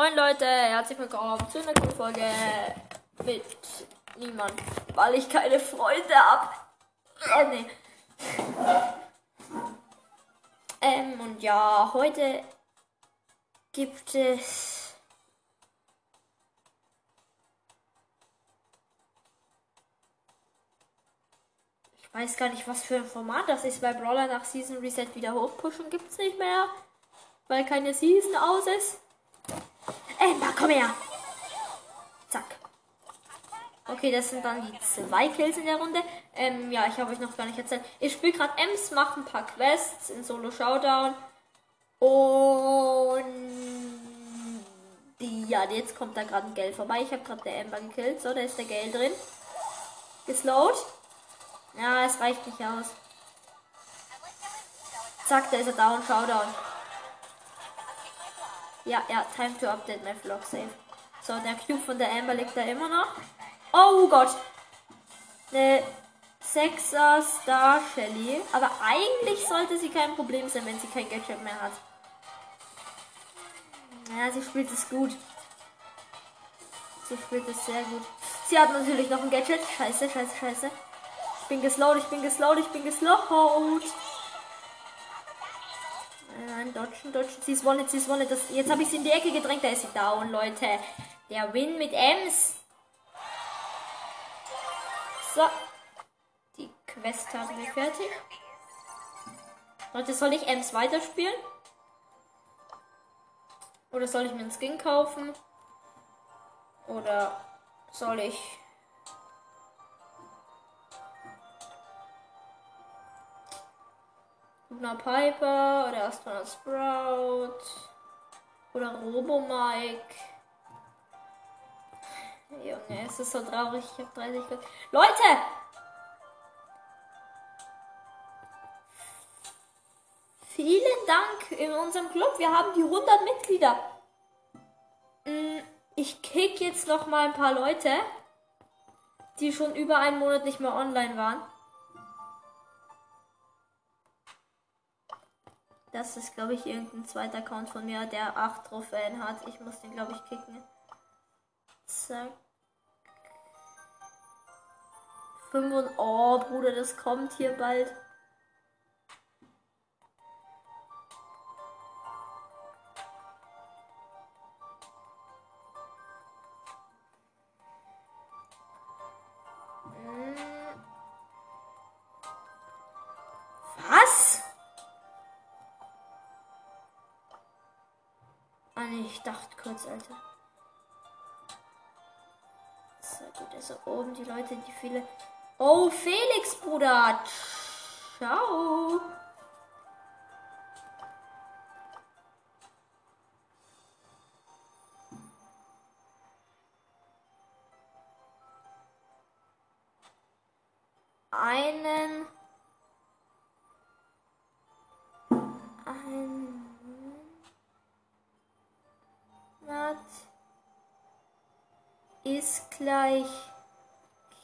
Moin Leute, herzlich willkommen zu einer coolen Folge mit niemand, weil ich keine Freunde habe. Oh, nee. Ähm, und ja, heute gibt es Ich weiß gar nicht, was für ein Format das ist, weil Brawler nach Season Reset wieder hochpushen gibt es nicht mehr, weil keine Season aus ist. Emma, komm her. Zack. Okay, das sind dann die zwei Kills in der Runde. Ähm, ja, ich habe euch noch gar nicht erzählt. Ich spiele gerade Ems, mache ein paar Quests in Solo Showdown. Und ja, jetzt kommt da gerade ein Geld vorbei. Ich habe gerade der Ember gekillt. So, da ist der Geld drin. Geslowt. Ja, es reicht nicht aus. Zack, da ist er down. Showdown. Ja, ja, time to update my vlog save. So, der Cube von der Amber liegt da immer noch. Oh Gott. Eine 6er Star Shelly. Aber eigentlich sollte sie kein Problem sein, wenn sie kein Gadget mehr hat. Ja, sie spielt es gut. Sie spielt es sehr gut. Sie hat natürlich noch ein Gadget. Scheiße, scheiße, scheiße. Ich bin geslowt, ich bin geslowt, ich bin geslowt. Nein, dodgen, dodgen. Sie ist Wallet, sie ist Wallet. Das, jetzt habe ich sie in die Ecke gedrängt. Da ist sie down, Leute. Der Win mit Ems. So. Die Quest haben wir fertig. Leute, soll ich Ems weiterspielen? Oder soll ich mir einen Skin kaufen? Oder soll ich Luna Piper oder Astronaut Sprout oder Robo Mike. Junge, es ist so traurig. Ich habe 30 Ge Leute! Vielen Dank in unserem Club. Wir haben die 100 Mitglieder. Mm, ich kick jetzt noch mal ein paar Leute, die schon über einen Monat nicht mehr online waren. Das ist, glaube ich, irgendein zweiter Account von mir, der 8 Trophäen hat. Ich muss den, glaube ich, kicken. Zack. 5 und oh, Bruder, das kommt hier bald. Ah nee, ich dachte kurz, Alter. So gut, also oben die Leute, die viele. Oh, Felix, Bruder. Ciao. Ist gleich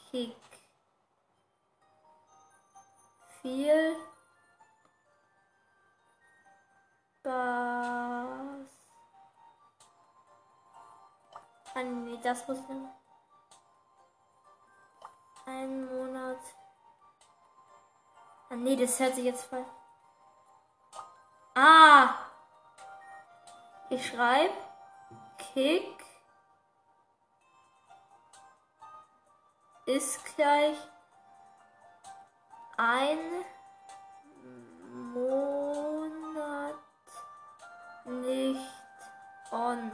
Kick. Viel Spaß. Ah, nee, das muss ich. Ein Monat. Ah, nee, das hört sich jetzt voll. Ah! Ich schreibe Kick ist gleich ein Monat nicht on.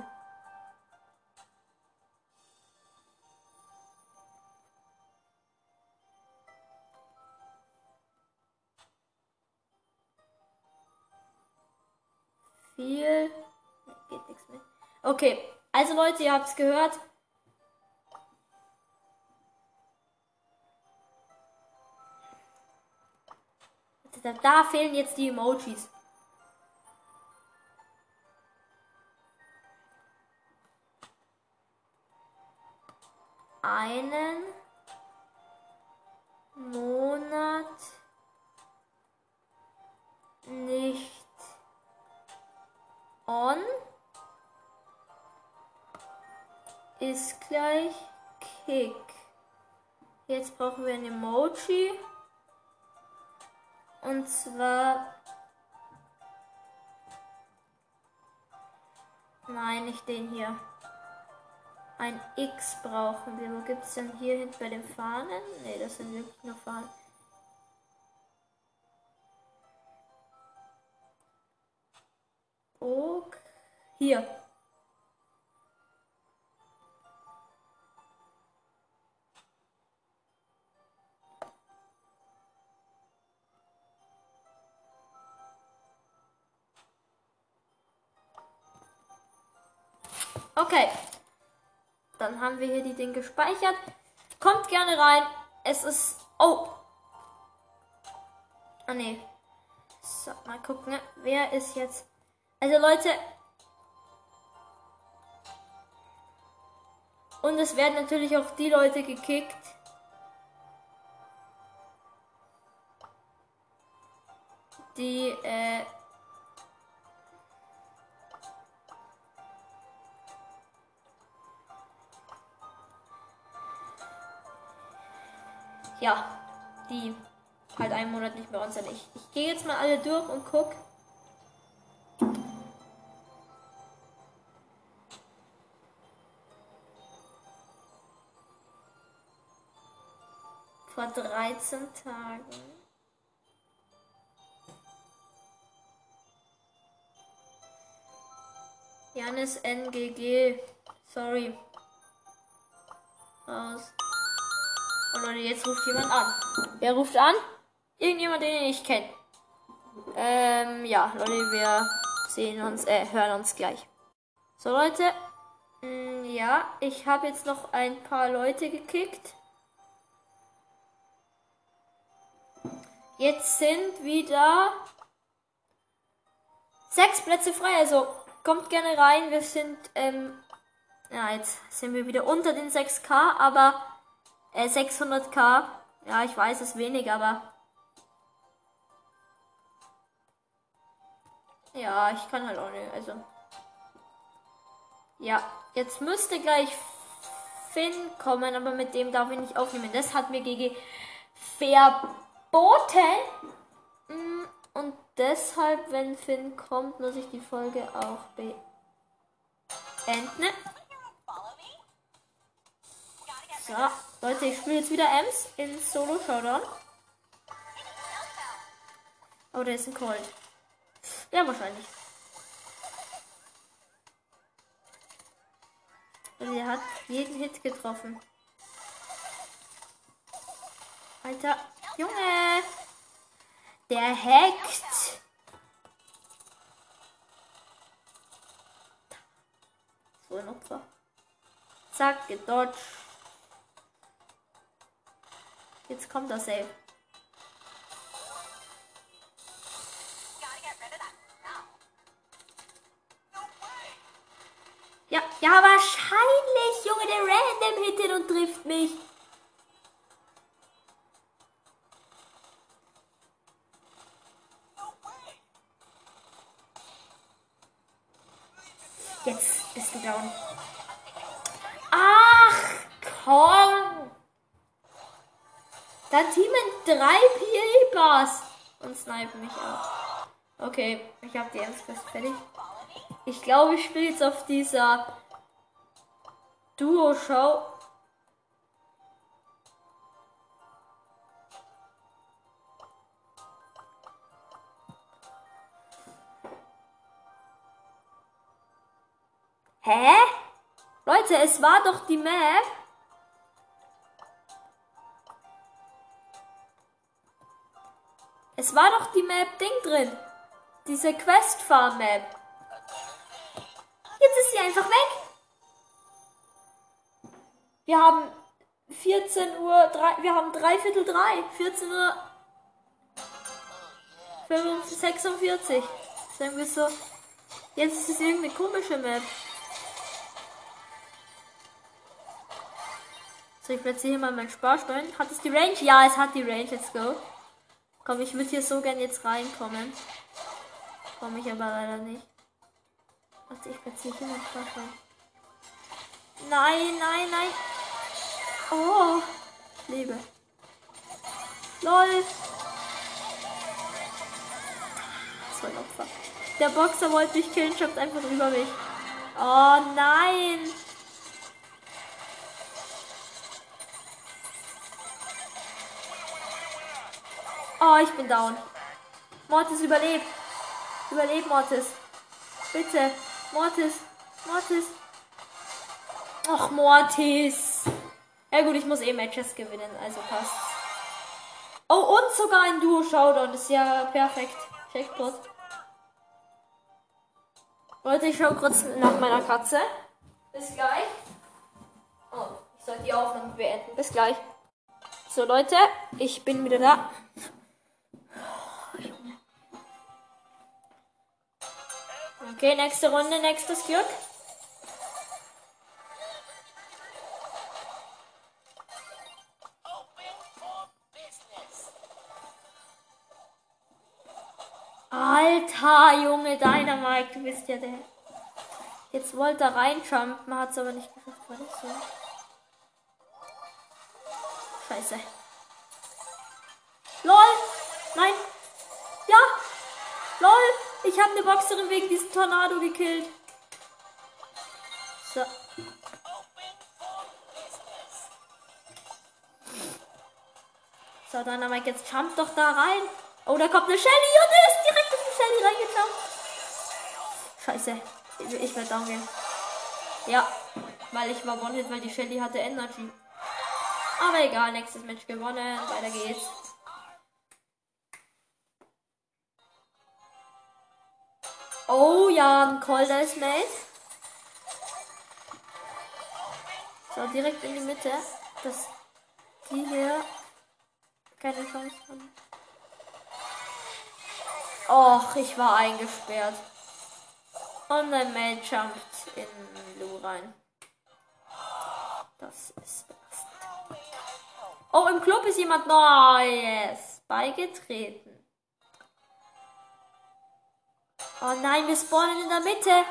Viel. Geht nichts mehr. Okay, also Leute, ihr habt es gehört. Da, da fehlen jetzt die Emojis. Einen Monat nicht on. ist gleich Kick. Jetzt brauchen wir ein Emoji. Und zwar. Nein, nicht den hier. Ein X brauchen wir. Wo gibt es denn hier hinten bei den Fahnen? Ne, das sind wirklich nur Fahnen. Ok. Hier. Okay. Dann haben wir hier die Dinge gespeichert. Kommt gerne rein. Es ist. Oh. Ah, nee. So, mal gucken. Wer ist jetzt. Also, Leute. Und es werden natürlich auch die Leute gekickt. Die, äh, ja, die halt einen Monat nicht mehr uns sind. Ich, ich gehe jetzt mal alle durch und guck. Vor 13 Tagen. Janis NGG. Sorry. Aus. Oh Leute, jetzt ruft jemand an. Wer ruft an? Irgendjemand, den ich kenne. Ähm, ja, Leute, wir sehen uns, äh, hören uns gleich. So, Leute. Mh, mm, ja, ich habe jetzt noch ein paar Leute gekickt. Jetzt sind wieder sechs Plätze frei. Also kommt gerne rein. Wir sind, ähm, ja, jetzt sind wir wieder unter den 6K, aber äh, 600k. Ja, ich weiß, es wenig, aber. Ja, ich kann halt auch nicht. Also. Ja, jetzt müsste gleich Finn kommen, aber mit dem darf ich nicht aufnehmen. Das hat mir gegen verboten. Mm, und deshalb, wenn Finn kommt, muss ich die Folge auch beenden. So, Leute, ich spiele jetzt wieder Ems in Solo Showdown. Oh, der ist ein Cold. Ja, wahrscheinlich. Und er hat jeden Hit getroffen. Alter, Junge! Der hackt! So ein Opfer. Zack, gedodged. Jetzt kommt er safe. Ja, ja, wahrscheinlich, Junge, der random hittet und trifft mich. Und snipen mich auch. Okay, ich habe die Ernstquest fertig. Ich glaube, ich spiele jetzt auf dieser Duo-Show. Hä? Leute, es war doch die Map. Es war doch die Map Ding drin. Diese Quest Farm Map. Jetzt ist sie einfach weg. Wir haben 14 Uhr, 3, wir haben drei Viertel drei, 14 Uhr 46. Sagen wir so. Jetzt ist es irgendeine komische Map. So, ich platziere hier mal mein Sparschwein. Hat es die Range? Ja, es hat die Range. Let's go. Komm, ich würde hier so gern jetzt reinkommen. Komme ich aber leider nicht. Warte, ich platziere hier mein Sparschwein. Nein, nein, nein. Oh, lebe. LOL. War ein Opfer. Der Boxer wollte mich killen, schafft einfach über mich. Oh nein. Oh, ich bin down. Mortis überlebt. Überlebt, Mortis. Bitte. Mortis. Mortis. Ach, Mortis. Ja gut, ich muss eh Matches gewinnen, also passt. Oh, und sogar ein Duo-Showdown. Ist ja perfekt. Jackpot. Leute, ich schau kurz nach meiner Katze. Bis gleich. Oh, ich soll die Aufnahme beenden. Bis gleich. So, Leute, ich bin wieder da. Okay, nächste Runde, nächstes Glück. Alter, Junge, Dynamite, du bist ja der. Jetzt wollte er reinjumpen, hat es aber nicht geschafft. War das so? Scheiße. LOL! Nein! Ja! LOL! Ich habe eine Boxerin wegen diesem Tornado gekillt. So. So, Dynamite, jetzt jump doch da rein. Oh, da kommt eine Shelly und er ist direkt in die Shelly reingejumpt. Scheiße. Ich, ich werde down gehen. Ja, weil ich war One-Hit, weil die Shelly hatte Energy. Aber egal, nächstes Match gewonnen. Weiter geht's. Oh ja, ein Calder ist made. So, direkt in die Mitte. Dass die hier keine Chance haben. Och, ich war eingesperrt. Und ein Mail jumpt in Lu rein. Das ist. Oh, im Club ist jemand Neues beigetreten. Oh nein, wir spawnen in der Mitte.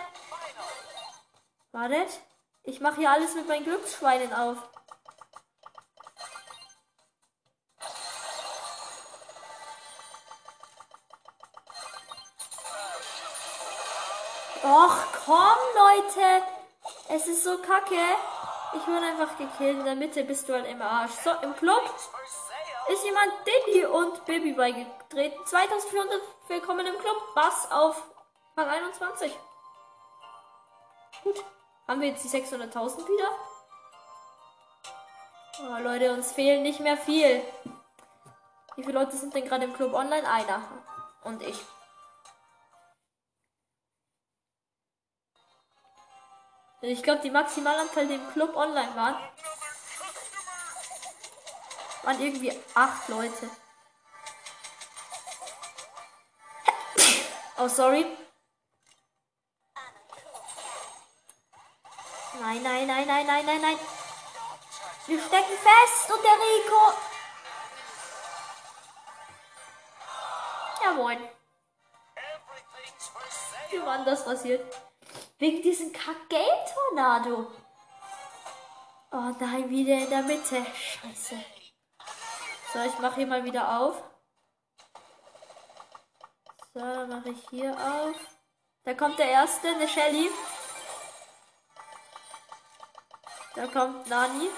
Wartet. Ich mache hier alles mit meinen Glücksschweinen auf. Och, komm, Leute. Es ist so kacke. Ich wurde einfach gekillt. In der Mitte bist du halt im Arsch. So, im Club ist jemand Diddy und Baby beigetreten. 2400 willkommen im Club. Was auf Rang 21. Gut. Haben wir jetzt die 600.000 wieder? Oh, Leute, uns fehlen nicht mehr viel. Wie viele Leute sind denn gerade im Club online? Einer. Und ich. Ich glaube, die Maximalanzahl, die im Club online waren, waren irgendwie acht Leute. Oh, sorry. Nein, nein, nein, nein, nein, nein, nein. Wir stecken fest und der Rico. Ja, moin. Wie war das passiert? Wegen diesem Kack-Game-Tornado. Oh nein, wieder in der Mitte. Scheiße. So, ich mache hier mal wieder auf. So, mache ich hier auf. Da kommt der erste, eine Shelly. Da kommt Nani.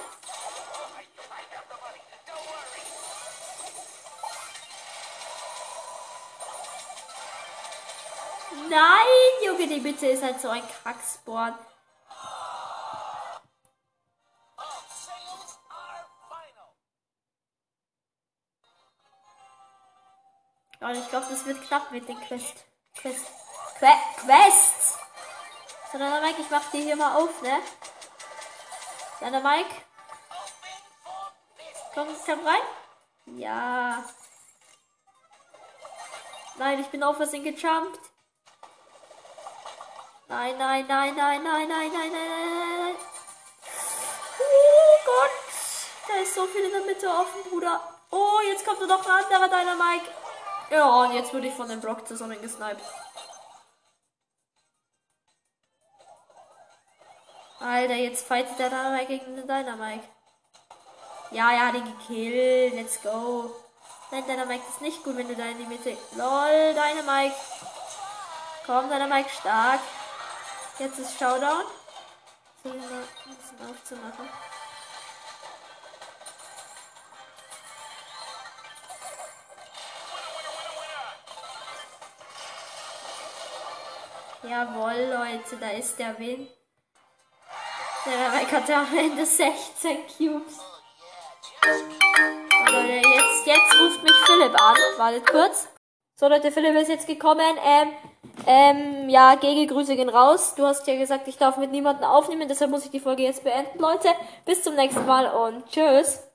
Nein, Junge, die Mitte ist halt so ein Kackspawn. Und ich glaube, das wird knapp mit den Quest. Quest. Que Quests! So, dann Mike, ich mach die hier mal auf, ne? Deiner Mike. Komm, komm rein. Ja. Nein, ich bin auf Versehen gejumpt. Nein, nein, nein, nein, nein, nein, nein, nein, nein. Oh Gott. Da ist so viel in der Mitte offen, Bruder. Oh, jetzt kommt nur noch ein anderer deiner Mike. Ja, und jetzt wurde ich von dem Brock zusammen Alter, jetzt fightet der Dynamite gegen den Dynamite. Ja, ja, den gekillt. Let's go. Nein, Dynamite ist nicht gut, wenn du da in die Mitte. LOL, Dynamite. Komm, Dynamite stark. Jetzt ist Showdown. Mal ein bisschen aufzumachen. Jawohl, Leute, da ist der Win. Der Mike hatte am Ende 16 Cubes. So, Leute, jetzt, jetzt ruft mich Philipp an. Wartet kurz. So, Leute, Philipp ist jetzt gekommen. Ähm, ähm, ja, Gegengrüße gehen raus. Du hast ja gesagt, ich darf mit niemandem aufnehmen, deshalb muss ich die Folge jetzt beenden, Leute. Bis zum nächsten Mal und tschüss.